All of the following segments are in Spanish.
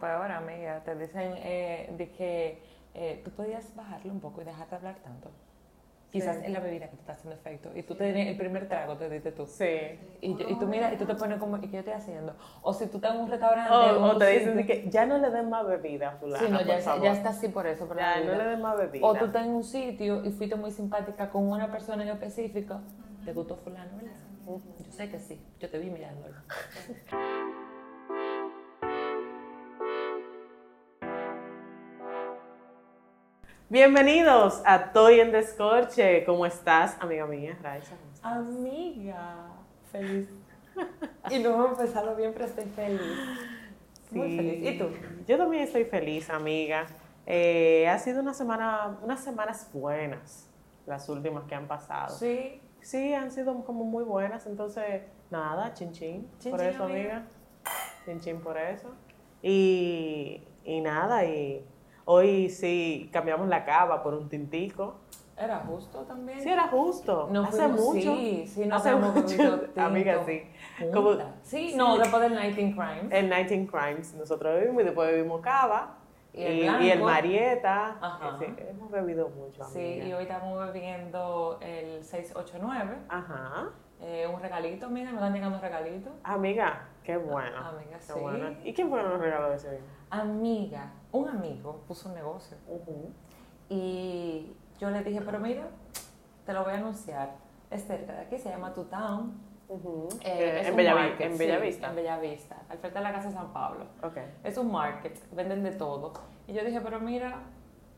peor, amiga. Te dicen eh, de que eh, tú podías bajarlo un poco y dejar de hablar tanto. Quizás Sí. es la bebida que te está haciendo efecto. Y tú te el primer trago, te diste tú. Sí. Y, yo- y tú miras y tú te pones como, ¿y qué yo estoy haciendo? O si tú estás en un restaurante. O, te dicen sitio- que ya no le den más bebida a fulana, Sí, no, ya, ya está así por eso, por la Ya, no vida. le den más bebida. O tú estás en un sitio y fuiste muy simpática con una persona en específico, te gustó fulano, ¿verdad? Yo sé que sí, yo te vi mirándolo. Bienvenidos a Toy en Descorche. ¿Cómo estás, amiga mía? Raiza. Amiga, feliz. Y no hemos empezado bien, pero estoy feliz. Muy Sí. feliz. ¿Y tú? Yo también estoy feliz, amiga. Eh, ha sido una semana, unas semanas buenas, las últimas que han pasado. Sí. Sí, han sido como muy buenas, entonces, nada, chin chin, Chin, por chin, eso, amiga. amiga. Chin chin por eso. Y, y nada, y hoy sí cambiamos la cava por un tintico. Era justo también. Sí, era justo. No Hace fuimos- mucho. Sí, sí, no hace mucho. Amiga, sí. Como. Sí, no, después del Night in Crimes. en 19 Crimes nosotros bebimos y después bebimos cava. Y el y, el Marieta. Ajá. Sí, hemos bebido mucho, Sí, amiga. y hoy estamos bebiendo el 689. Ajá. Eh, un regalito, mira, me están llegando regalitos. Amiga, qué bueno. Amiga, Qué sí. bueno. ¿Y quién fue que nos regaló ese vino? Amiga, un amigo puso un negocio y yo le dije, pero mira, te lo voy a anunciar. Es cerca de aquí, se llama Tu Town. Eh, es en Bellavi- market, en sí, Bellavista. en Bellavista, al frente de la Casa de San Pablo. Ok. Es un market, venden de todo. Y yo dije, pero mira,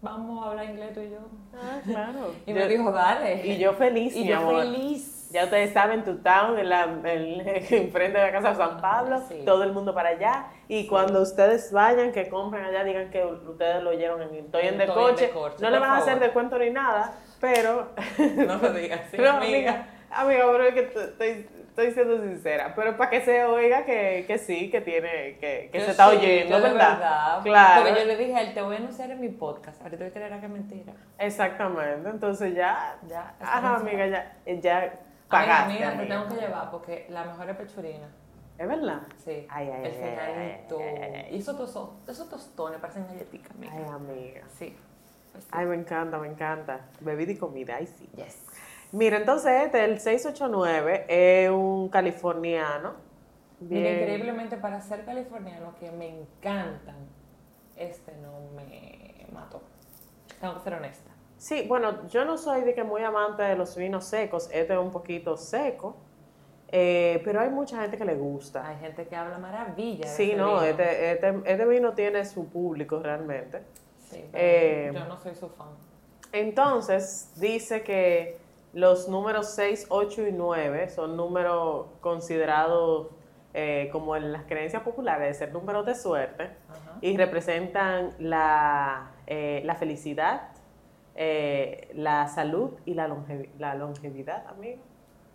vamos a hablar inglés tú y yo. Ah, claro. Y Yo- me dijo, dale. y yo feliz, Y mi yo amor. feliz. Ya ustedes saben, tu town, en la, en, enfrente de la casa de San Pablo, Sí. todo el mundo para allá. Y cuando ustedes vayan, que compren allá, digan que ustedes lo oyeron en Estoy en En de coche. No le van a hacer descuento ni nada, pero. No lo digas así, pero, amiga. amiga, pero es que estoy, estoy siendo sincera. Pero para que se oiga que, que sí, que tiene, que, que se está sí, oyendo, de ¿verdad? Claro. Porque yo le dije a él, te voy a anunciar en mi podcast. Ahorita voy a creer que es mentira. Exactamente. Entonces ya. Ya, Ajá, anunciado. amiga, ya, ya pagaste. mira, te tengo que llevar porque la mejor es pechurina. ¿Es verdad? Sí. Ay, ay, el finalito. Y esos, toso- esos tostones parecen galletitas, amiga. Ay, amiga. Sí. Pues sí. Ay, me encanta, me encanta. Bebida y comida, ay sí. Yes. Mira, entonces este, el 689, es un californiano. Mira, Bien. increíblemente para ser californiano, que me encantan, este no me mató. Tengo que ser honesta. Sí, bueno, yo no soy de que muy amante de los vinos secos, este es un poquito seco, eh, pero hay mucha gente que le gusta. Hay gente que habla maravilla. de Sí, no, vino. este, este, este vino tiene su público realmente. Sí, pero eh, yo no soy su fan. Entonces, dice que los números 6, 8 y 9 son números considerados eh, como en las creencias populares de ser números de suerte Ajá. y representan la, eh, la felicidad, eh, la salud y la, longevi- la longevidad, amigo.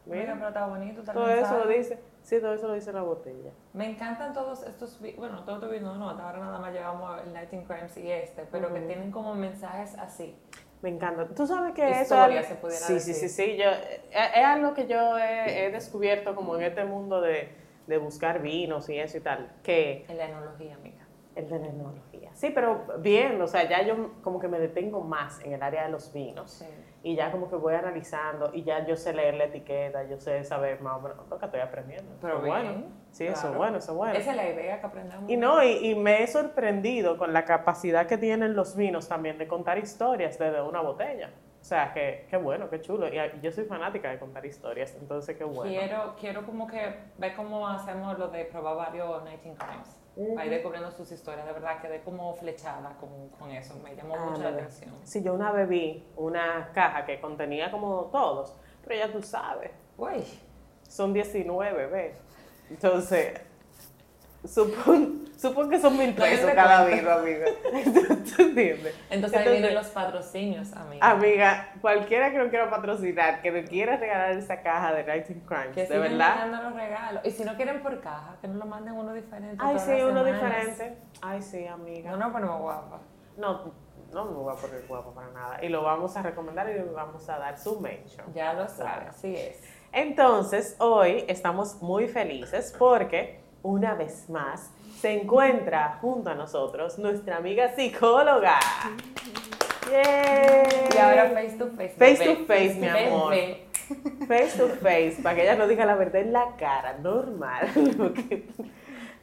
Mira, Mira, pero está bonito. está todo eso lo dice, sí, todo eso lo dice la botella. Me encantan todos estos, bueno, todos estos videos, no, hasta ahora nada más llevamos el Night in Crimes y este, pero que Ujú. tienen como mensajes así. Me encanta. Tú sabes que eso Historia, es- se pudiera sí, sí, decir. sí, sí. Yo, es, es algo que yo he, he descubierto como en este mundo de, de buscar vinos y eso y tal, que En la enología, amiga. el de la enología. Sí, pero bien, o sea, ya yo como que me detengo más en el área de los vinos Sí. y ya como que voy analizando y ya yo sé leer la etiqueta, yo sé saber más o menos lo que estoy aprendiendo. Pero bueno. Sí, eso es bueno, eso es bueno. Esa es la idea que aprendamos. Y no, y, y me he sorprendido con la capacidad que tienen los vinos también de contar historias desde una botella. O sea, que, qué bueno, qué chulo. Y yo soy fanática de contar historias, entonces qué bueno. Quiero, quiero como que ver cómo hacemos lo de probar varios Night in Ir descubriendo sus historias. De verdad, quedé como flechada con, con eso. Me llamó Ah, mucho la atención. Si yo una vez vi una caja que contenía como todos, pero ya tú sabes, Uy, son 19, ¿ves? Entonces, supón, supón que son mil pesos cada vino, amiga. ¿Tú entiendes? entonces, ahí vienen los patrocinios, amiga. Amiga, cualquiera que no quiera patrocinar, que no quiera regalar esa caja de Writing Crimes, Que de verdad. los regalos. Y si no quieren por caja, que nos lo manden uno diferente. Ay, sí, uno semanas. diferente. Ay, sí, amiga. No nos ponemos guapa. No, no me voy a poner guapo para nada. Y lo vamos a recomendar y le vamos a dar su mention. Ya lo sabes, Claro. así es. Entonces, hoy estamos muy felices porque, una vez más, se encuentra junto a nosotros nuestra amiga psicóloga. Y ahora face to face. Face to face, mi amor. Face to face, para que ella nos diga la verdad en la cara, normal.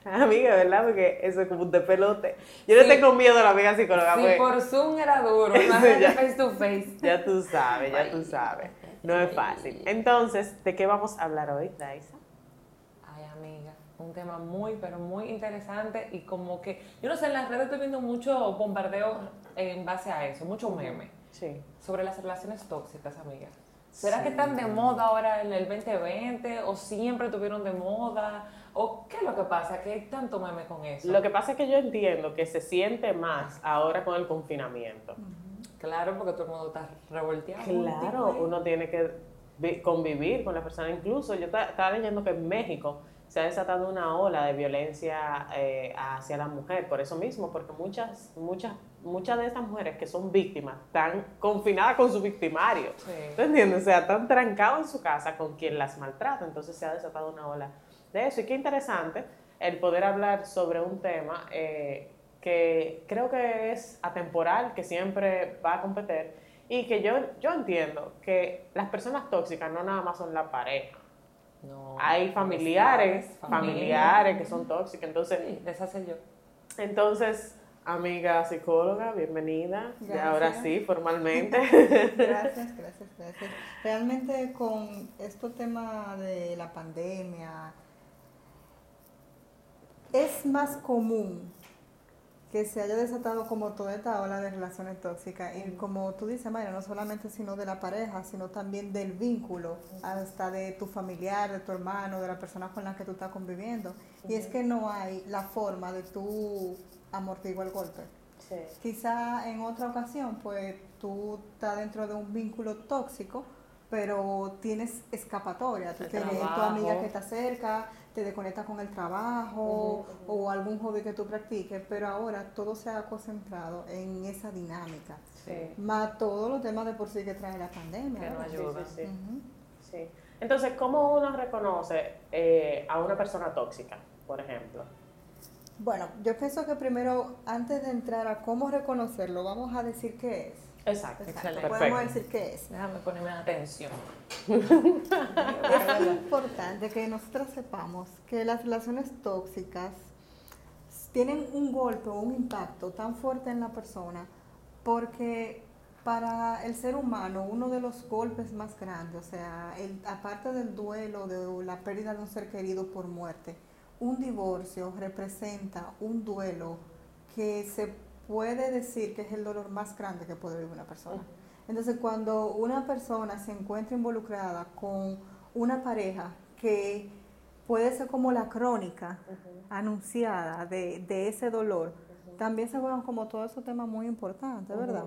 Amiga, ¿verdad? Porque eso es como un pelote. Yo no Sí. tengo miedo a la amiga psicóloga, Si pues, por Zoom era duro, imagínate face to face. ya tú sabes, ya tú sabes. No es fácil. Entonces, ¿de qué vamos a hablar hoy, Daisa? Tema muy, pero muy interesante y como que, yo no sé, en las redes estoy viendo mucho bombardeo en base a eso, mucho meme Sí. sobre las relaciones tóxicas, amiga. ¿Será que están de moda ahora en el 2020 o siempre tuvieron de moda? ¿O qué es lo que pasa? Que hay tanto meme con eso. Lo que pasa es que yo entiendo que se siente más ahora con el confinamiento. Claro, porque todo el mundo está revolteado. Claro, uno tiene que vi- convivir con la persona. Incluso yo ta- estaba leyendo que en México se ha desatado una ola de violencia eh, hacia la mujer, por eso mismo, porque muchas, muchas, muchas de estas mujeres que son víctimas están confinadas con su victimario. Sí. ¿Tú entiendes? O sea, están trancados en su casa con quien las maltrata, entonces se ha desatado una ola de eso. Y qué interesante el poder hablar sobre un tema eh, que creo que es atemporal, que siempre va a competir y que yo, yo entiendo que las personas tóxicas no nada más son la pareja. No, Hay familiares, familia. familiares que son tóxicas. Entonces, Sí, yo. entonces amiga psicóloga, bienvenida. Gracias. ahora sí, formalmente. Gracias, gracias, gracias. Realmente con este tema de la pandemia, es más común que se haya desatado como toda esta ola de relaciones tóxicas. Y como tú dices, Mayra, no solamente sino de la pareja, sino también del vínculo, hasta de tu familiar, de tu hermano, de la persona con la que tú estás conviviendo. Y es que no hay la forma de tú amortiguar el golpe. Sí. Quizá en otra ocasión, pues tú estás dentro de un vínculo tóxico, pero tienes escapatoria. Tú tienes tu amiga que está cerca, te desconectas con el trabajo o algún hobby que tú practiques, pero ahora todo se ha concentrado en esa dinámica. Sí. Más todos los temas de por sí que trae la pandemia. Que no ayuda. sí, sí. Ujú. Sí. Entonces, ¿cómo uno reconoce eh, a una persona tóxica, por ejemplo? Bueno, yo pienso que primero, antes de entrar a cómo reconocerlo, vamos a decir qué es. Exacto. Exacto. Podemos Perfecto. decir qué es. Déjame ponerme en atención. Es importante que nosotros sepamos que las relaciones tóxicas tienen un golpe o un impacto tan fuerte en la persona porque para el ser humano uno de los golpes más grandes, o sea, el- aparte del duelo, de la pérdida de un ser querido por muerte, un divorcio representa un duelo que se puede decir que es el dolor más grande que puede vivir una persona. Entonces, cuando una persona se encuentra involucrada con una pareja que puede ser como la crónica anunciada de, de ese dolor, también se juegan como todos esos temas muy importantes, ¿verdad?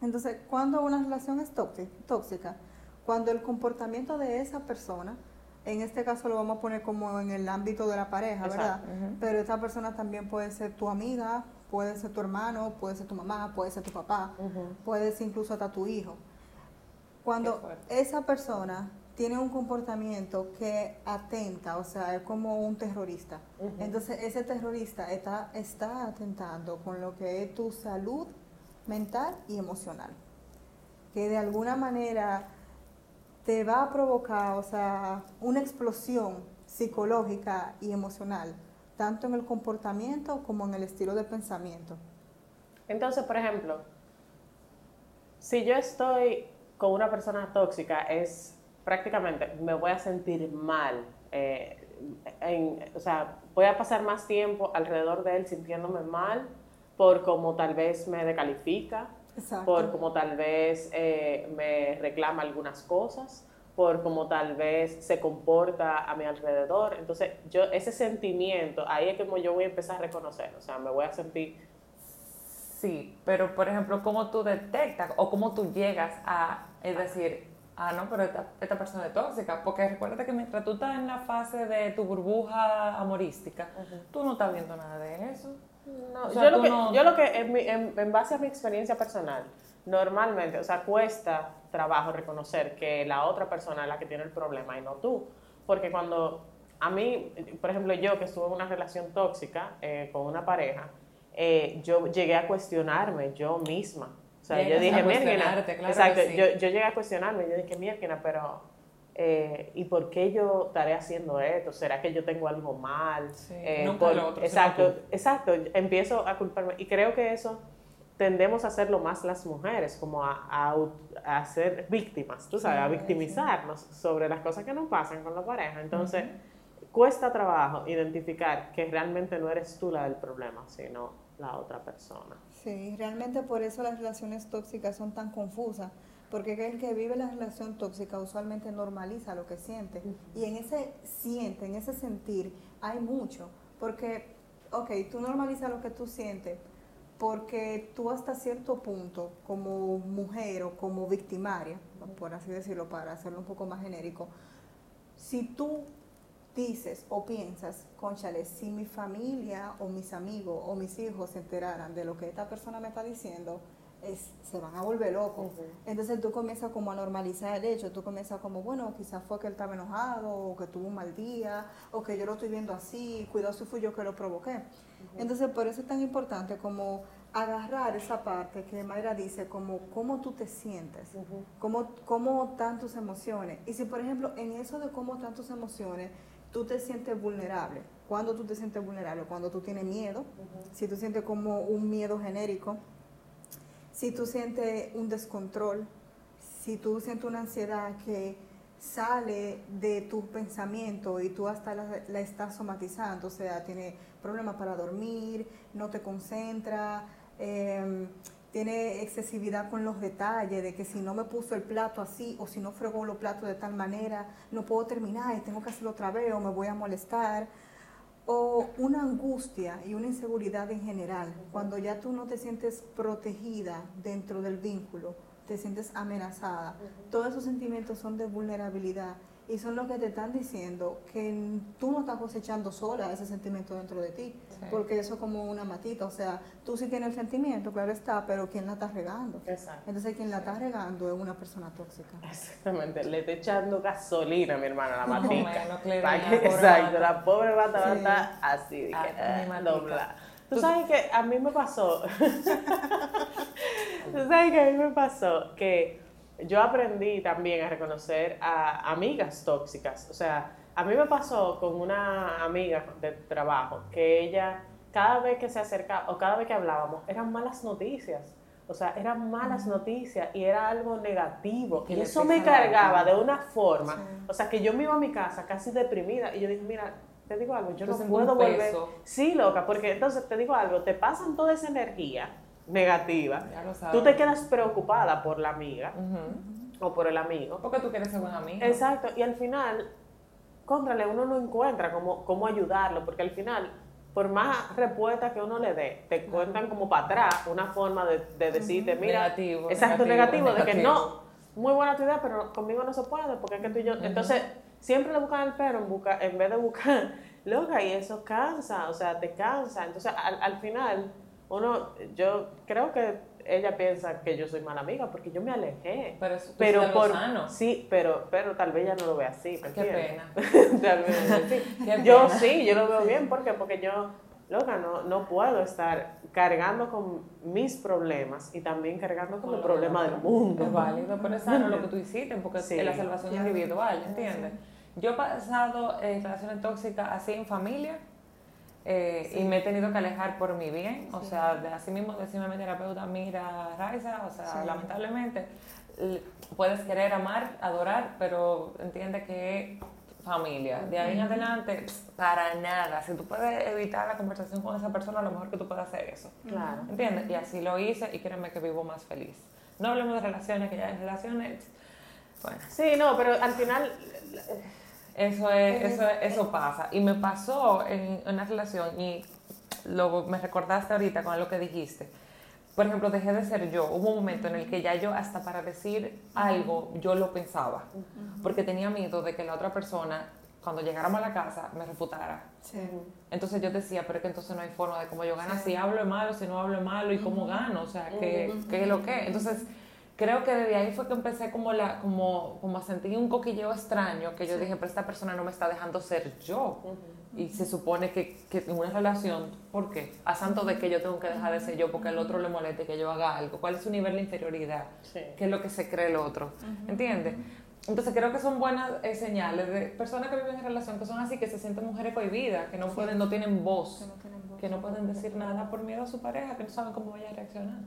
Entonces, cuando una relación es tóxi- tóxica, cuando el comportamiento de esa persona, en este caso lo vamos a poner como en el ámbito de la pareja, ¿verdad? Exacto. Pero esta persona también puede ser tu amiga, puede ser tu hermano, puede ser tu mamá, puede ser tu papá, puede ser incluso hasta tu hijo. Cuando esa persona tiene un comportamiento que atenta, o sea, es como un terrorista. Entonces, ese terrorista está, está atentando con lo que es tu salud mental y emocional. Que de alguna manera te va a provocar, o sea, una explosión psicológica y emocional, tanto en el comportamiento como en el estilo de pensamiento. Entonces, por ejemplo, si yo estoy con una persona tóxica, es prácticamente, me voy a sentir mal. eh, en- o sea, voy a pasar más tiempo alrededor de él sintiéndome mal por como tal vez me decalifica, Exacto. por como tal vez eh, me reclama algunas cosas, por como tal vez se comporta a mi alrededor. Entonces, yo ese sentimiento, ahí es como yo voy a empezar a reconocer, o sea, me voy a sentir Sí, pero por ejemplo, ¿cómo tú detectas o cómo tú llegas a es decir, ah, no, pero esta, esta persona es tóxica? Porque recuerda que mientras tú estás en la fase de tu burbuja amorística, tú no estás viendo nada de eso. No, O sea, yo, lo que, no- yo lo que, en, mi- en- en base a mi experiencia personal, normalmente, o sea, cuesta trabajo reconocer que la otra persona es la que tiene el problema y no tú. Porque cuando a mí, por ejemplo, yo que estuve en una relación tóxica eh, con una pareja, eh, yo llegué a cuestionarme yo misma. O sea, yo dije, mierda, exacto, yo, yo, llegué a cuestionarme, yo dije, mierda, pero eh, ¿y por qué yo estaré haciendo esto? ¿Será que yo tengo algo mal? Sí, nunca lo otro, exacto, exacto, empiezo a culparme y creo que eso tendemos a hacerlo más las mujeres, como a, a, ser víctimas, tú sabes, a victimizarnos sobre las cosas que nos pasan con la pareja. Entonces, cuesta trabajo identificar que realmente no eres tú la del problema, sino la otra persona. Sí, realmente por eso las relaciones tóxicas son tan confusas, porque el que vive la relación tóxica usualmente normaliza lo que siente. Y en ese siente, en ese sentir, hay mucho, porque, ok, tú normalizas lo que tú sientes, porque tú hasta cierto punto, como mujer o como victimaria, por así decirlo, para hacerlo un poco más genérico, si tú dices o piensas, conchale, si mi familia o mis amigos o mis hijos se enteraran de lo que esta persona me está diciendo, es, se van a volver locos. Entonces tú comienzas como a normalizar el hecho, tú comienzas como, bueno, quizás fue que él estaba enojado, o que tuvo un mal día, o que yo lo estoy viendo así, cuidado si fui yo que lo provoqué. Entonces por eso es tan importante como agarrar esa parte que Mayra dice, como cómo tú te sientes, cómo, cómo están tus emociones. Y si por ejemplo en eso de cómo están tus emociones, tú te sientes vulnerable. ¿Cuándo tú te sientes vulnerable? Cuando tú tienes miedo, si tú sientes como un miedo genérico, si tú sientes un descontrol, si tú sientes una ansiedad que sale de tu pensamiento y tú hasta la, estás somatizando, o sea, tiene problemas para dormir, no te concentra, em, tiene excesividad con los detalles, de que si no me puso el plato así o si no fregó los platos de tal manera, no puedo terminar y tengo que hacerlo otra vez o me voy a molestar o una angustia y una inseguridad en general, cuando ya tú no te sientes protegida dentro del vínculo, te sientes amenazada, todos esos sentimientos son de vulnerabilidad y son los que te están diciendo que tú no estás cosechando sola ese sentimiento dentro de ti, porque eso es como una matita, o sea, tú sí tienes el sentimiento, claro está, pero ¿quién la está regando? Exacto. Entonces, quien la está regando es una persona tóxica. Exactamente, le está echando gasolina, mi hermana, la matita. No, exacto, la pobre rata va a estar así, ah, ah, dobla. Tú sabes que a mí me pasó, tú sabes que a mí me pasó que yo aprendí también a reconocer a amigas tóxicas. O sea, a mí me pasó con una amiga de trabajo que ella, cada vez que se acercaba o cada vez que hablábamos, eran malas noticias. O sea, eran malas noticias y era algo negativo. Y eso me cargaba de una forma. O sea, que yo me iba a mi casa casi deprimida y yo dije, mira, te digo algo, yo no puedo volver. Sí, loca, porque entonces te digo algo, te pasan toda esa energía negativa, tú te quedas preocupada por la amiga o por el amigo. Porque tú quieres ser buen amigo. Exacto, y al final, contrale, uno no encuentra cómo, cómo ayudarlo, porque al final, por más respuesta que uno le dé, te cuentan como para atrás una forma de, de decirte, mira, negativo, exacto, negativo, de que no, muy buena tu idea, pero conmigo no se puede, porque es que tú y yo, entonces, siempre le buscan el perro en, busca, en vez de buscar, loca, y eso cansa, o sea, te cansa, entonces al, al final uno, yo creo que ella piensa que yo soy mala amiga porque yo me alejé. Pero, pero por sí, pero pero tal vez ella no lo ve así. Qué pena. tal vez yo sí, yo lo veo bien porque porque yo loca no no puedo estar cargando con mis problemas y también cargando con, los problemas del mundo. Es válido, pero es sano lo que tú hiciste porque es la salvación individual, ¿entiendes? Yo he pasado en relaciones tóxicas así en familia eh, y me he tenido que alejar por mi bien, o sea, de así mismo decirme mi terapeuta, mira, Raiza, o sea, lamentablemente puedes querer amar, adorar, pero entiende que familia. De ahí en adelante, para nada. Si tú puedes evitar la conversación con esa persona, a lo mejor que tú puedes hacer eso. Claro. ¿Entiendes? Y así lo hice y créeme que vivo más feliz. No hablemos de relaciones, que ya en relaciones, bueno. Sí, no, pero al final eso, es, eso, eso pasa. Y me pasó en una relación y lo, me recordaste ahorita con lo que dijiste. Por ejemplo, dejé de ser yo. Hubo un momento en el que ya yo hasta para decir algo, yo lo pensaba. Porque tenía miedo de que la otra persona, cuando llegáramos a la casa, me refutara. Entonces yo decía, pero es que entonces no hay forma de cómo yo gano. Si hablo malo, si no hablo malo, y cómo gano. O sea, ¿qué, qué es lo que? Entonces creo que desde ahí fue que empecé como, la, como, como a sentir un coquilleo extraño, que yo dije, pero esta persona no me está dejando ser yo. Y se supone que, que en una relación, ¿por qué? A santo de que yo tengo que dejar de ser yo porque al otro le moleste que yo haga algo. ¿Cuál es su nivel de inferioridad? Sí. ¿Qué es lo que se cree el otro? ¿Entiendes? Entonces creo que son buenas eh, señales de personas que viven en relación que son así, que se sienten mujeres cohibidas, que no pueden, no tienen voz, Que no tienen voz. que no pueden decir nada por miedo a su pareja, que no saben cómo vaya a reaccionar.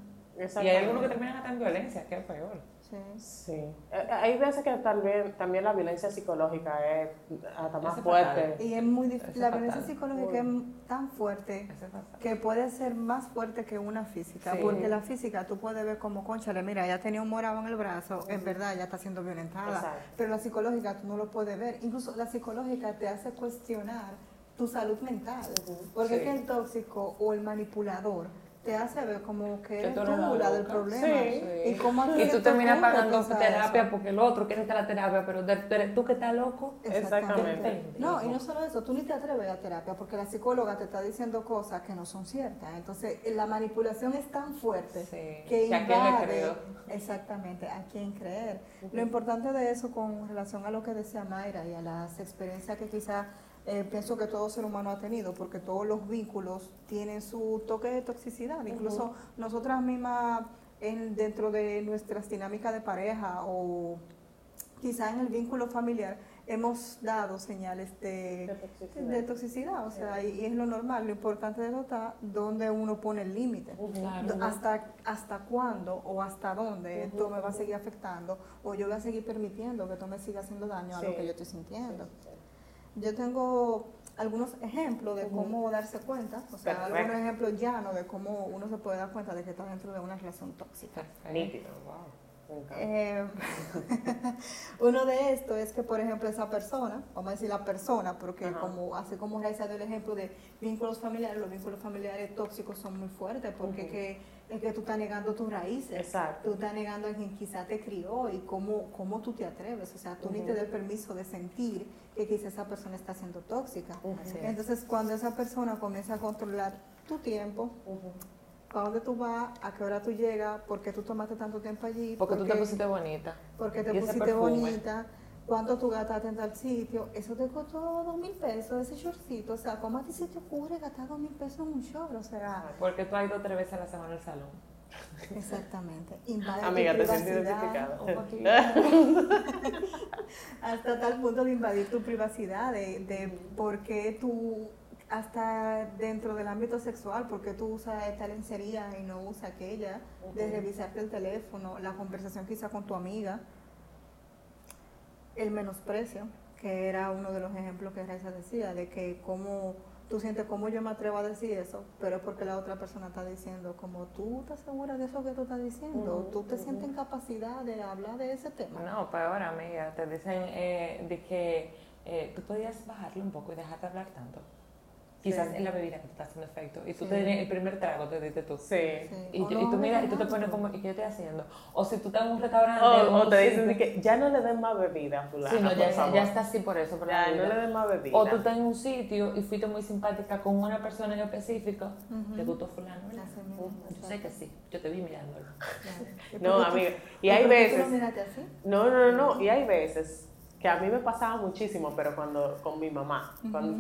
Y hay algunos que terminan hasta en violencia, que es peor. Sí. Sí. Eh, Hay veces que tal vez también la violencia psicológica es hasta más Ese fuerte. fatal. Y es muy dif- Eso la violencia psicológica es tan fuerte es que puede ser más fuerte que una física, Sí. porque la física tú puedes ver como, conchale, mira, ella tenía un morado en el brazo, en verdad ella está siendo violentada, Exacto. pero la psicológica tú no lo puedes ver, incluso la psicológica te hace cuestionar tu salud mental, porque es que el tóxico o el manipulador te hace ver como que eres tú la la del problema, Sí. y cómo Y tú te terminas pagando terapia eso. porque el otro quiere estar a la terapia, pero de- de- tú que estás loco. Exactamente. No, y no solo eso, tú ni te atreves a terapia porque la psicóloga te está diciendo cosas que no son ciertas. Entonces, la manipulación es tan fuerte Sí, que que a quién le invade creo. exactamente a quién creer. Lo importante de eso con relación a lo que decía Mayra y a las experiencias que quizá eh, pienso que todo ser humano ha tenido, porque todos los vínculos tienen su toque de toxicidad. Incluso nosotras mismas en, dentro de nuestras dinámicas de pareja o quizá en el vínculo familiar hemos dado señales de, De toxicidad. de toxicidad, o sea, y, y es lo normal, lo importante de eso está donde uno pone el límite. Hasta, hasta cuándo o hasta dónde esto me va a seguir afectando o yo voy a seguir permitiendo que esto me siga haciendo daño a lo que yo estoy sintiendo. Yo tengo algunos ejemplos de cómo darse cuenta, o sea, Perfecto. algunos ejemplos llanos de cómo uno se puede dar cuenta de que está dentro de una relación tóxica. Perfecto. Nítido, wow. Eh, uno de estos es que, por ejemplo, esa persona, vamos a decir la persona, porque Ajá. como así como Raiza dio el ejemplo de vínculos familiares, los vínculos familiares tóxicos son muy fuertes porque que, es que tú estás negando tus raíces, Exacto. tú estás negando a quien quizá te crió y cómo, cómo tú te atreves, o sea, tú ni te das el permiso de sentir que quizá esa persona está siendo tóxica. Entonces, cuando esa persona comienza a controlar tu tiempo, Ujú. ¿para dónde tú vas? ¿A qué hora tú llegas? ¿Por qué tú tomaste tanto tiempo allí? Porque tú ¿Por te pusiste bonita. porque te pusiste perfume. bonita, cuánto tú gastaste en tal sitio, eso te costó dos mil pesos, ese shortcito, o sea, ¿cómo a ti se te ocurre gastar dos mil pesos en un short? O sea, Porque tú has ido tres veces a la semana al salón. exactamente, invade Amiga, tu te privacidad, identificada. Hasta tal punto de invadir tu privacidad, de, de por qué tú, hasta dentro del ámbito sexual, por qué tú usas esta lencería y no usas aquella, de revisarte el teléfono, la conversación quizá con tu amiga, el menosprecio, que era uno de los ejemplos que Raiza decía, de que cómo tú sientes cómo yo me atrevo a decir eso, pero es porque la otra persona está diciendo, como tú estás segura de eso que tú estás diciendo, tú te sientes en capacidad de hablar de ese tema. No, peor, amiga. Te dicen eh, de que eh, tú podías bajarle un poco y dejar de hablar tanto. Quizás Sí. en la bebida que te está haciendo efecto. Y tú Sí. te tienes el primer trago, te diste tú. Sí. Sí. Y, O yo- no, y tú miras y tú te pones como, ¿y qué yo estoy haciendo? O si tú estás en un restaurante O, o te dicen de que ya no le den más bebida, fulana, Sí, no, ya, ya está así por eso, por Ya, no le den más bebida. O tú estás en un sitio y fuiste muy simpática con una persona en específico, te gustó fulano, Yo sé que sí, yo te vi mirándolo. Claro. ¿Y No, amiga. Y hay veces... lo miraste así? No, no, no, no. Y hay veces que a mí me pasaba muchísimo, pero cuando con mi mamá,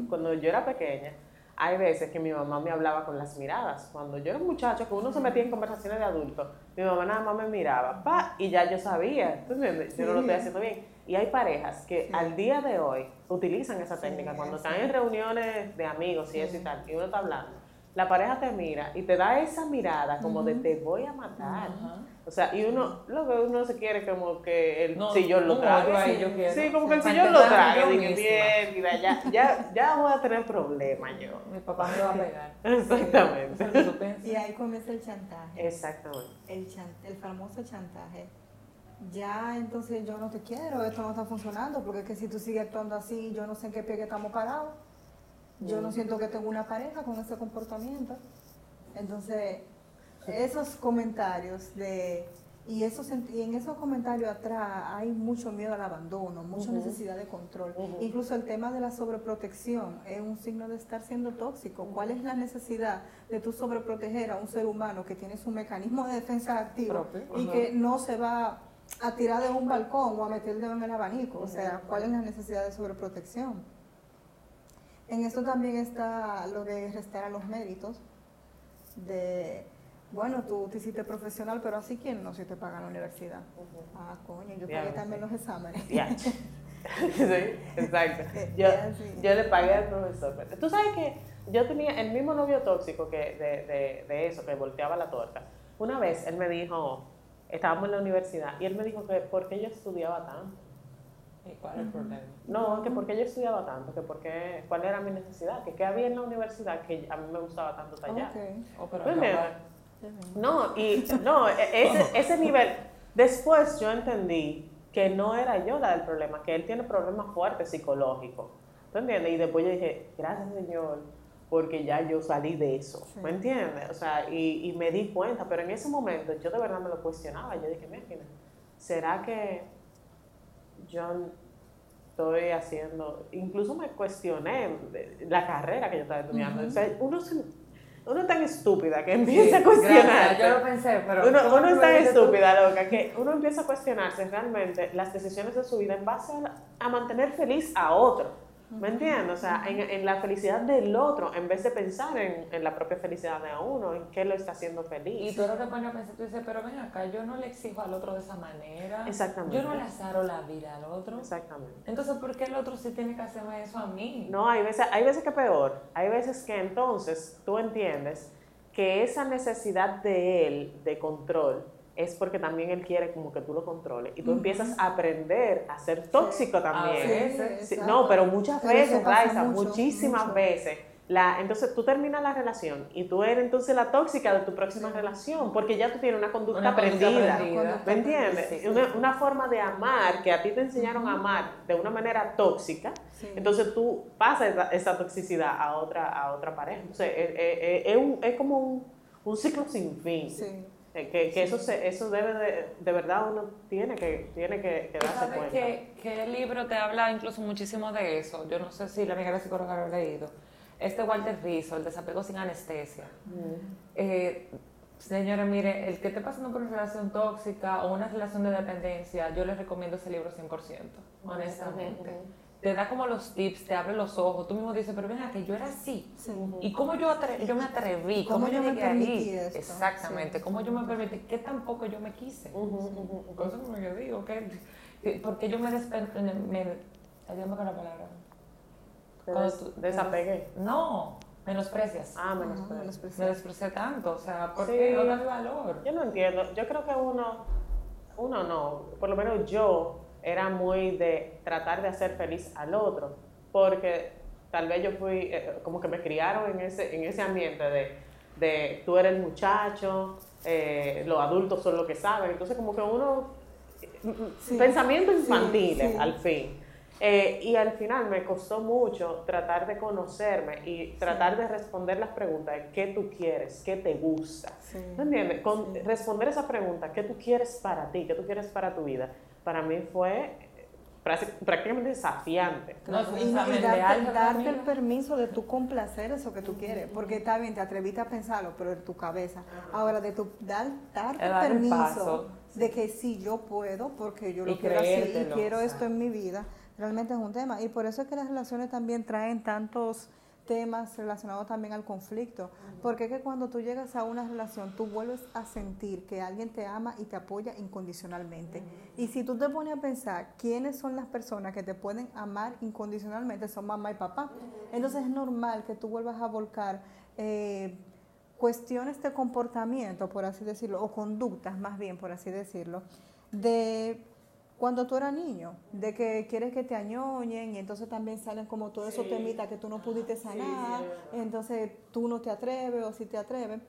cuando yo era pequeña, hay veces que mi mamá me hablaba con las miradas. Cuando yo era un muchacho, que uno se metía en conversaciones de adultos, mi mamá nada más me miraba, pa, y ya yo sabía, ¿tú entiendes? Yo no lo estoy haciendo bien. Y hay parejas que Sí. al día de hoy utilizan esa Sí, técnica. Cuando sí. están en reuniones de amigos y eso y tal, y uno está hablando, la pareja te mira y te da esa mirada como de te voy a matar. O sea, y uno, lo que uno se quiere como que el No, sillón lo ahí Sí. yo quiero. Sí, como que el sillón lo yo Dije, mira, ya, ya, ya voy a tener problemas yo. Mi papá me va a pegar. Exactamente. Y ahí comienza el chantaje. Exactamente. el, chan- el famoso chantaje. Ya entonces yo no te quiero, esto no está funcionando, porque es que si tú sigues actuando así, yo no sé en qué pie que estamos parados. Yo no siento que tengo una pareja con ese comportamiento. Entonces, esos comentarios de Y, eso, y en esos comentarios atrás hay mucho miedo al abandono, mucha necesidad de control. Incluso el tema de la sobreprotección es un signo de estar siendo tóxico. ¿Cuál es la necesidad de tú sobreproteger a un ser humano que tiene su mecanismo de defensa activo y que no se va a tirar de un balcón o a meter el dedo en el abanico? O sea, ¿cuál es la necesidad de sobreprotección? En esto también está lo de restar a los méritos de bueno, tú te hiciste profesional, pero así quién no si te paga la universidad. Ah, coño, yo pagué también los exámenes. sí, exacto. Yo, yo, le pagué al profesor. Tú sabes que yo tenía el mismo novio tóxico que de, de, de, eso, que volteaba la torta. Una vez él me dijo, estábamos en la universidad, y él me dijo que por qué yo estudiaba tanto. ¿Y cuál es el problema? No, que por qué yo estudiaba tanto, que por qué, cuál era mi necesidad, que qué había en la universidad que a mí me gustaba tanto tallar. Okay. Oh, pero pues no, y no, e, ese, ese nivel. Después yo entendí que no era yo la del problema, que él tiene problemas fuertes psicológicos. ¿Tú entiendes? Y después yo dije, gracias Señor, porque ya yo salí de eso. ¿Me entiendes? O sea, y, y, me di cuenta, pero en ese momento yo de verdad me lo cuestionaba. Yo dije, mira, ¿será que yo estoy haciendo? Incluso me cuestioné la carrera que yo estaba estudiando. O sea, uno se uno es tan estúpida que empieza a cuestionar. Yo lo pensé, pero. Uno, uno es tan estúpida, loca, que uno empieza a cuestionarse realmente las decisiones de su vida en base a mantener feliz a otro. ¿Me entiendes? O sea, en, en, la felicidad del otro, en vez de pensar en, en, la propia felicidad de uno, en qué lo está haciendo feliz. Y tú lo que pones a pensar, tú dices, pero ven acá, yo no le exijo al otro de esa manera. Exactamente. Yo no le azaro la vida al otro. Exactamente. Entonces, ¿por qué el otro sí tiene que hacerme eso a mí? No, hay veces, hay veces que peor. Hay veces que entonces tú entiendes que esa necesidad de él, de control, es porque también él quiere como que tú lo controles y tú empiezas a aprender a ser tóxico también. no, pero muchas veces, Raisa, muchísimas veces. La, entonces tú terminas la relación y tú eres entonces la tóxica de tu próxima relación porque ya tú tienes una conducta aprendida, ¿me entiendes? Una, una, forma de amar que a ti te enseñaron a amar de una manera tóxica, entonces tú pasas esa, toxicidad a otra, a otra pareja. Entonces es, es, un, es como un, un, ciclo sin fin. Eh, que, que eso, se, eso debe de, de verdad uno tiene que, tiene que, que darse ¿Sabes cuenta. Que, que el libro te habla incluso muchísimo de eso. Yo no sé si la amiga de psicóloga lo ha leído. Este Walter Rizzo, el desapego sin anestesia. Mm. Eh, señora, mire, el que esté pasando por una relación tóxica o una relación de dependencia, yo les recomiendo ese libro 100%, honestamente te da como los tips, te abre los ojos, tú mismo dices, pero venga, que yo era así. ¿Y cómo yo, yo me atreví? ¿Cómo, yo me ahí? Exactamente, ¿cómo yo me permití? ¿Qué tampoco yo me quise? Cosa como yo digo, ¿qué? porque yo me, me, me ayúdame con la palabra. Te desapegué. No, menosprecias. Ah, menosprecias. Me desprecié tanto, o sea, porque no da valor. Yo no entiendo, yo creo que uno, uno no, por lo menos yo era muy de tratar de hacer feliz al otro, porque tal vez yo fui, eh, como que me criaron en ese, en ese ambiente de, de tú eres el muchacho, eh, los adultos son los que saben, entonces como que uno, pensamiento infantil al fin. Eh, y al final me costó mucho tratar de conocerme y tratar de responder las preguntas de qué tú quieres, qué te gusta. entiendes? Con responder esa pregunta, qué tú quieres para ti, qué tú quieres para tu vida, para mí fue prácticamente desafiante. y, darte, el permiso de tu complacer eso que tú quieres, porque está bien, te atreviste a pensarlo, pero en tu cabeza. Ahora, de tu dar, darte el permiso de que sí, yo puedo, porque yo lo quiero así y quiero esto en mi vida, realmente es un tema. Y por eso es que las relaciones también traen tantos temas relacionados también al conflicto, porque es que cuando tú llegas a una relación, tú vuelves a sentir que alguien te ama y te apoya incondicionalmente. Y si tú te pones a pensar quiénes son las personas que te pueden amar incondicionalmente, son mamá y papá. Entonces es normal que tú vuelvas a volcar eh, cuestiones de comportamiento, por así decirlo, o conductas más bien, por así decirlo, de cuando tú eras niño, de que quieres que te añoñen y entonces también salen como todos esos temitas que tú no pudiste sanar, entonces tú no te atreves o si te atreves.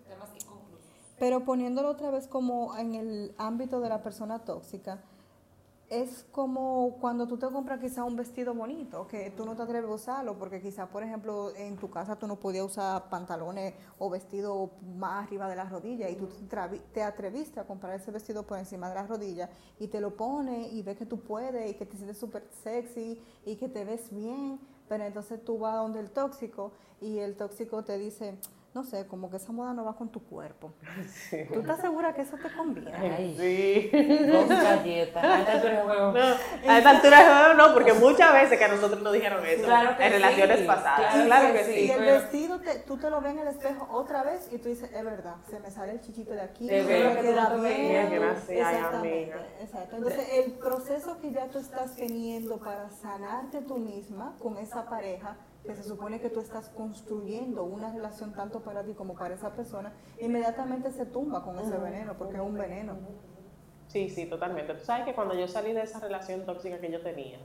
Pero poniéndolo otra vez como en el ámbito de la persona tóxica, es como cuando tú te compras quizá un vestido bonito, que tú no te atreves a usarlo, porque quizá, por ejemplo, en tu casa tú no podías usar pantalones o vestido más arriba de las rodillas y tú te atreviste a comprar ese vestido por encima de las rodillas y te lo pones y ves que tú puedes y que te sientes súper sexy y que te ves bien, pero entonces tú vas donde el tóxico y el tóxico te dice, no sé, como que esa moda no va con tu cuerpo. ¿Tú estás segura que eso te conviene? Ay, sí. Dos galletas. A esta altura de juego. No, a esta altura de juego no, porque muchas veces que a nosotros nos dijeron eso Claro que en relaciones sí, pasadas. claro Claro, que sí. Y el pero- vestido, te- tú te lo ves en el espejo otra vez y tú dices, es verdad, se me sale el chichito de aquí, veo me que queda bien. ay, Exactamente, amiga. exacto. Entonces, el proceso que ya tú estás teniendo para sanarte tú misma con esa pareja, que se supone que tú estás construyendo una relación tanto para ti como para esa persona, inmediatamente se tumba con ese veneno, porque es un veneno. Sí, sí, totalmente. Tú sabes que cuando yo salí de esa relación tóxica que yo tenía,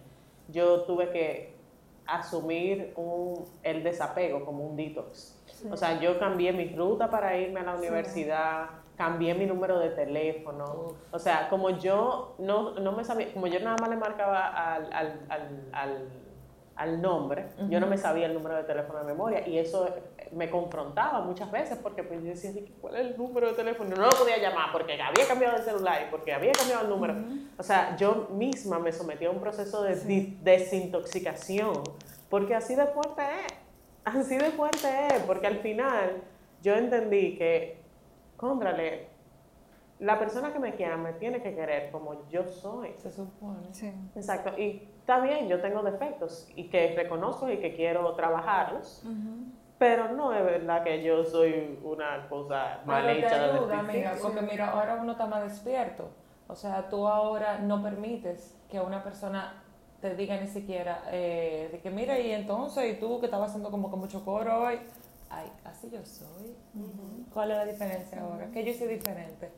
yo tuve que asumir un, el desapego como un detox. Sí. O sea, yo cambié mi ruta para irme a la universidad, cambié mi número de teléfono. O sea, como yo no, no me sabía, como yo nada más le marcaba al, al, al, al, al nombre, yo no me sabía el número de teléfono de memoria y eso me confrontaba muchas veces porque pues, yo decía, ¿cuál es el número de teléfono? No lo podía llamar porque había cambiado el celular y porque había cambiado el número. O sea, yo misma me sometí a un proceso de di- desintoxicación porque así de fuerte es. Así de fuerte es, porque al final yo entendí que, cóntrale, la persona que me quiera me tiene que querer como yo soy. Se supone. Sí. Exacto, y está bien, yo tengo defectos y que reconozco y que quiero trabajarlos, pero no es verdad que yo soy una cosa mal Pero te hecha de ayuda, amiga, porque mira, ahora uno está más despierto. O sea, tú ahora no permites que una persona te diga ni siquiera de que mira, y entonces, y tú que estabas haciendo como que mucho coro hoy, ay, así yo soy. ¿Cuál es la diferencia ahora? Que yo soy diferente.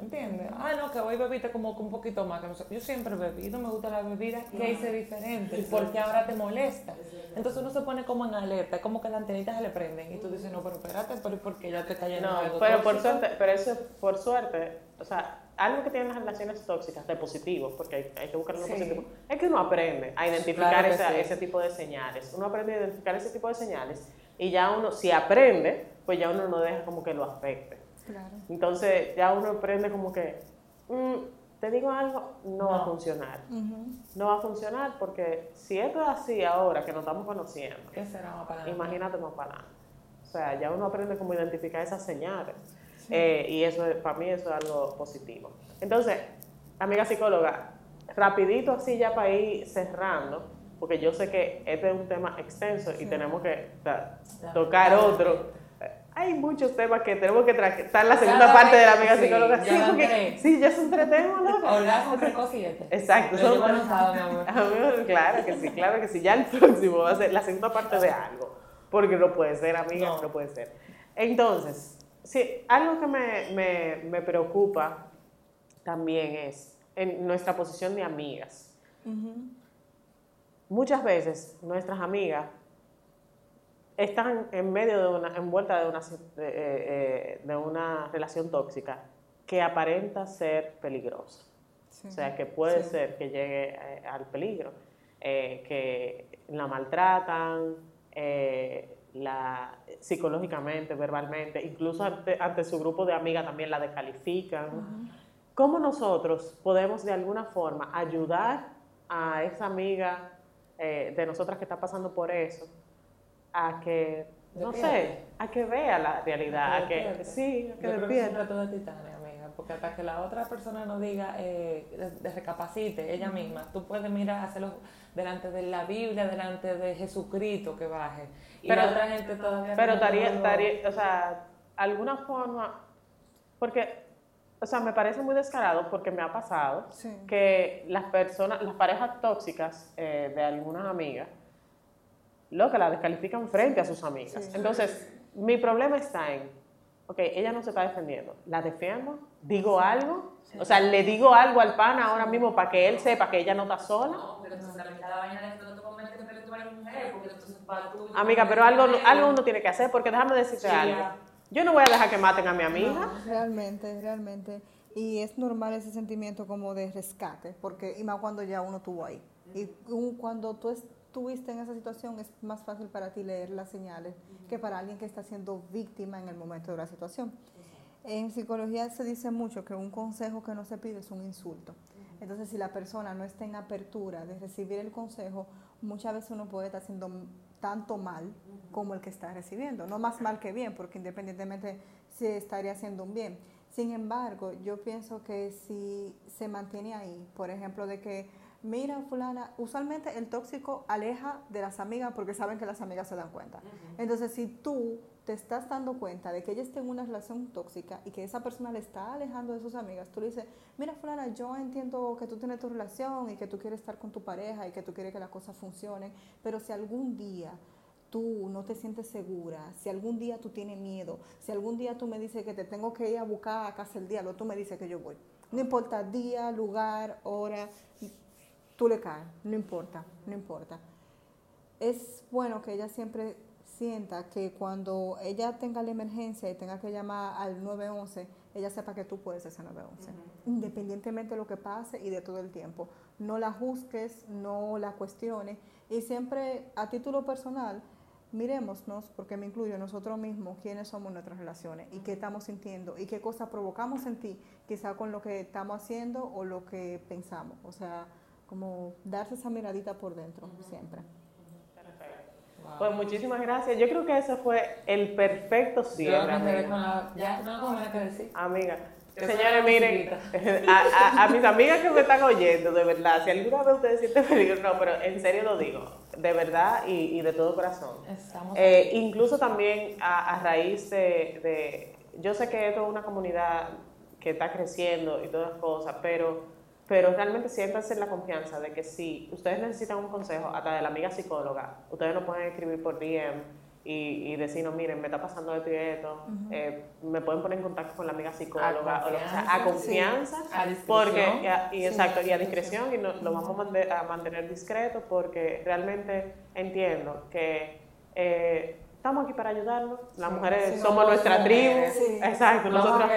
¿Entiendes? Ah, no, que hoy bebiste como un poquito más. Que no sé. Yo siempre he bebido, me gusta la bebida. ¿Qué hice diferente? Porque ahora te molesta. Entonces uno se pone como en alerta, es como que las antenitas se le prenden. Y tú dices, no, pero espérate, pero ¿por qué ya te está yendo No, algo pero por suerte, pero eso por suerte, o sea, algo que tienen las relaciones tóxicas de positivo, porque hay, hay que buscar lo Sí. positivo, es que uno aprende a identificar Claro esa- sí. ese tipo de señales. Uno aprende a identificar ese tipo de señales y ya uno, si aprende, pues ya uno no deja como que lo afecte. Claro. Entonces ya uno aprende como que, mm, te digo algo, no, va a funcionar. No va a funcionar porque si esto es así ahora que nos estamos conociendo, ¿Qué será más para imagínate más para adelante. O sea, ya uno aprende cómo identificar esas señales. Eh, y eso, es- para mí, eso es algo positivo. Entonces, amiga psicóloga, rapidito así ya para ir cerrando, porque yo sé que este es un tema extenso y tenemos que tocar otro. Hay muchos temas que tenemos que tratar la segunda Cada parte de la amiga sí, psicóloga. ya Sí, porque tres. sí, ya son tres temas, ¿no? Precoz y este. Exacto, son- amor. Amigo, claro que sí, claro que sí. Ya el próximo va a ser la segunda parte de algo. Porque no puede ser, amiga, no, No. puede ser. Entonces, sí, algo que me, me, me preocupa también es en nuestra posición de amigas. Ujú. Muchas veces nuestras amigas están en medio de una, envueltas de una, de, eh, eh, de una relación tóxica que aparenta ser peligrosa. Sí. O sea, que puede Sí. ser que llegue eh, al peligro, eh, que la maltratan, eh, la, psicológicamente, verbalmente, incluso ante, ante su grupo de amigas también la descalifican. ¿Cómo nosotros podemos de alguna forma ayudar a esa amiga eh, de nosotras que está pasando por eso a que, no sé, a que vea la realidad, a que, sí, a que Yo creo que de titanes, amiga, porque hasta que la otra persona no diga, eh, recapacite ella misma, tú puedes mirar, hacerlo delante de la Biblia, delante de Jesucristo que baje. Y Pero- la otra gente todavía Pero no estaría, lo- estaría, o sea, alguna forma, porque, o sea, me parece muy descarado porque me ha pasado Sí. que las personas, las parejas tóxicas eh, de algunas amigas, lo que la descalifican frente a sus amigas. Sí. Entonces, mi problema está en, ok, ella no se está defendiendo, ¿la defiendo? ¿Digo algo? O sea, le digo algo al pana ahora mismo para que él sepa que ella no está sola. No, pero entonces la mitad de la vaina de te convence que tú eres mujer, porque entonces tú... Amiga, pero algo, algo uno tiene que hacer porque déjame decirte Sí, algo. Yo no voy a dejar que maten a mi amiga. No, realmente, realmente. Y es normal ese sentimiento como de rescate, porque y más cuando ya uno estuvo ahí. Y un- cuando tú estuviste en esa situación es más fácil para ti leer las señales que para alguien que está siendo víctima en el momento de la situación. En psicología se dice mucho que un consejo que no se pide es un insulto. Entonces, si la persona no está en apertura de recibir el consejo, muchas veces uno puede estar haciendo tanto mal como el que está recibiendo. No más mal que bien, porque independientemente se estaría haciendo un bien. Sin embargo, yo pienso que si se mantiene ahí, por ejemplo, de que, mira, fulana, usualmente el tóxico aleja de las amigas porque saben que las amigas se dan cuenta. Entonces, si tú te estás dando cuenta de que ella está en una relación tóxica y que esa persona le está alejando de sus amigas, tú le dices, mira fulana, yo entiendo que tú tienes tu relación y que tú quieres estar con tu pareja y que tú quieres que las cosas funcionen, pero si algún día tú no te sientes segura, si algún día tú tienes miedo, si algún día tú me dices que te tengo que ir a buscar a casa el diablo, tú me dices que yo voy. No importa día, lugar, hora, tú le caes, no importa, no importa es bueno que ella siempre sienta que cuando ella tenga la emergencia y tenga que llamar al 911, ella sepa que tú puedes ese 911, independientemente de lo que pase y de todo el tiempo. No la juzgues, no la cuestiones y siempre a título personal, miremosnos, porque me incluyo nosotros mismos, quiénes somos nuestras relaciones y qué estamos sintiendo y qué cosas provocamos en ti, quizá con lo que estamos haciendo o lo que pensamos. O sea, como darse esa miradita por dentro siempre. Wow. Pues muchísimas gracias. Yo creo que ese fue el perfecto cierre, amiga. con la... Ya, no. Amiga, Eso señores, es miren, a, a- a mis amigas que me están oyendo, de verdad, si alguna vez ustedes sienten peligro, no, pero en serio lo digo, de verdad y, y de todo corazón. Estamos Eh, incluso también a, a raíz de, de- yo sé que esto es una comunidad que está creciendo y todas las cosas, pero, pero realmente siéntanse en la confianza de que si ustedes necesitan un consejo, hasta de la amiga psicóloga, ustedes nos pueden escribir por DM y, y decirnos, miren, me está pasando esto y esto, eh, me pueden poner en contacto con la amiga psicóloga, o lo que sea, a confianza, confianza, A discreción. porque, y a- y exacto, y a discreción, y no- lo vamos a, mande- a mantener discreto porque realmente entiendo que eh, estamos aquí para ayudarnos. Las mujeres sí, somos nuestra tribu. sí. Exacto, a nosotros.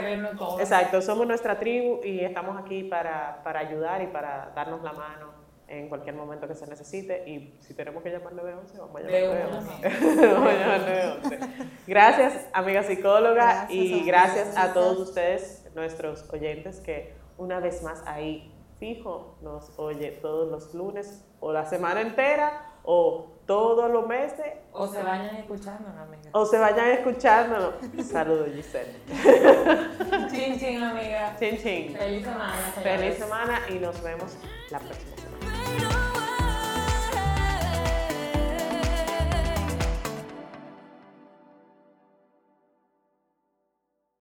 Exacto, somos nuestra tribu y estamos aquí para, para ayudar y para darnos la mano en cualquier momento que se necesite. Y si tenemos que llamar 911, vamos a llamar De 911. Vamos a llamar 911. Gracias, amiga psicóloga, Gracias y gracias a todos ustedes, nuestros oyentes, que una vez más ahí fijo nos oye todos los lunes o la semana entera o todos los meses O se vayan escuchando, amiga. o se vayan escuchando. Saludos, Giselle. Chin, chin, amiga. Chin, chin. Feliz semana. Feliz semana y nos vemos la próxima. know.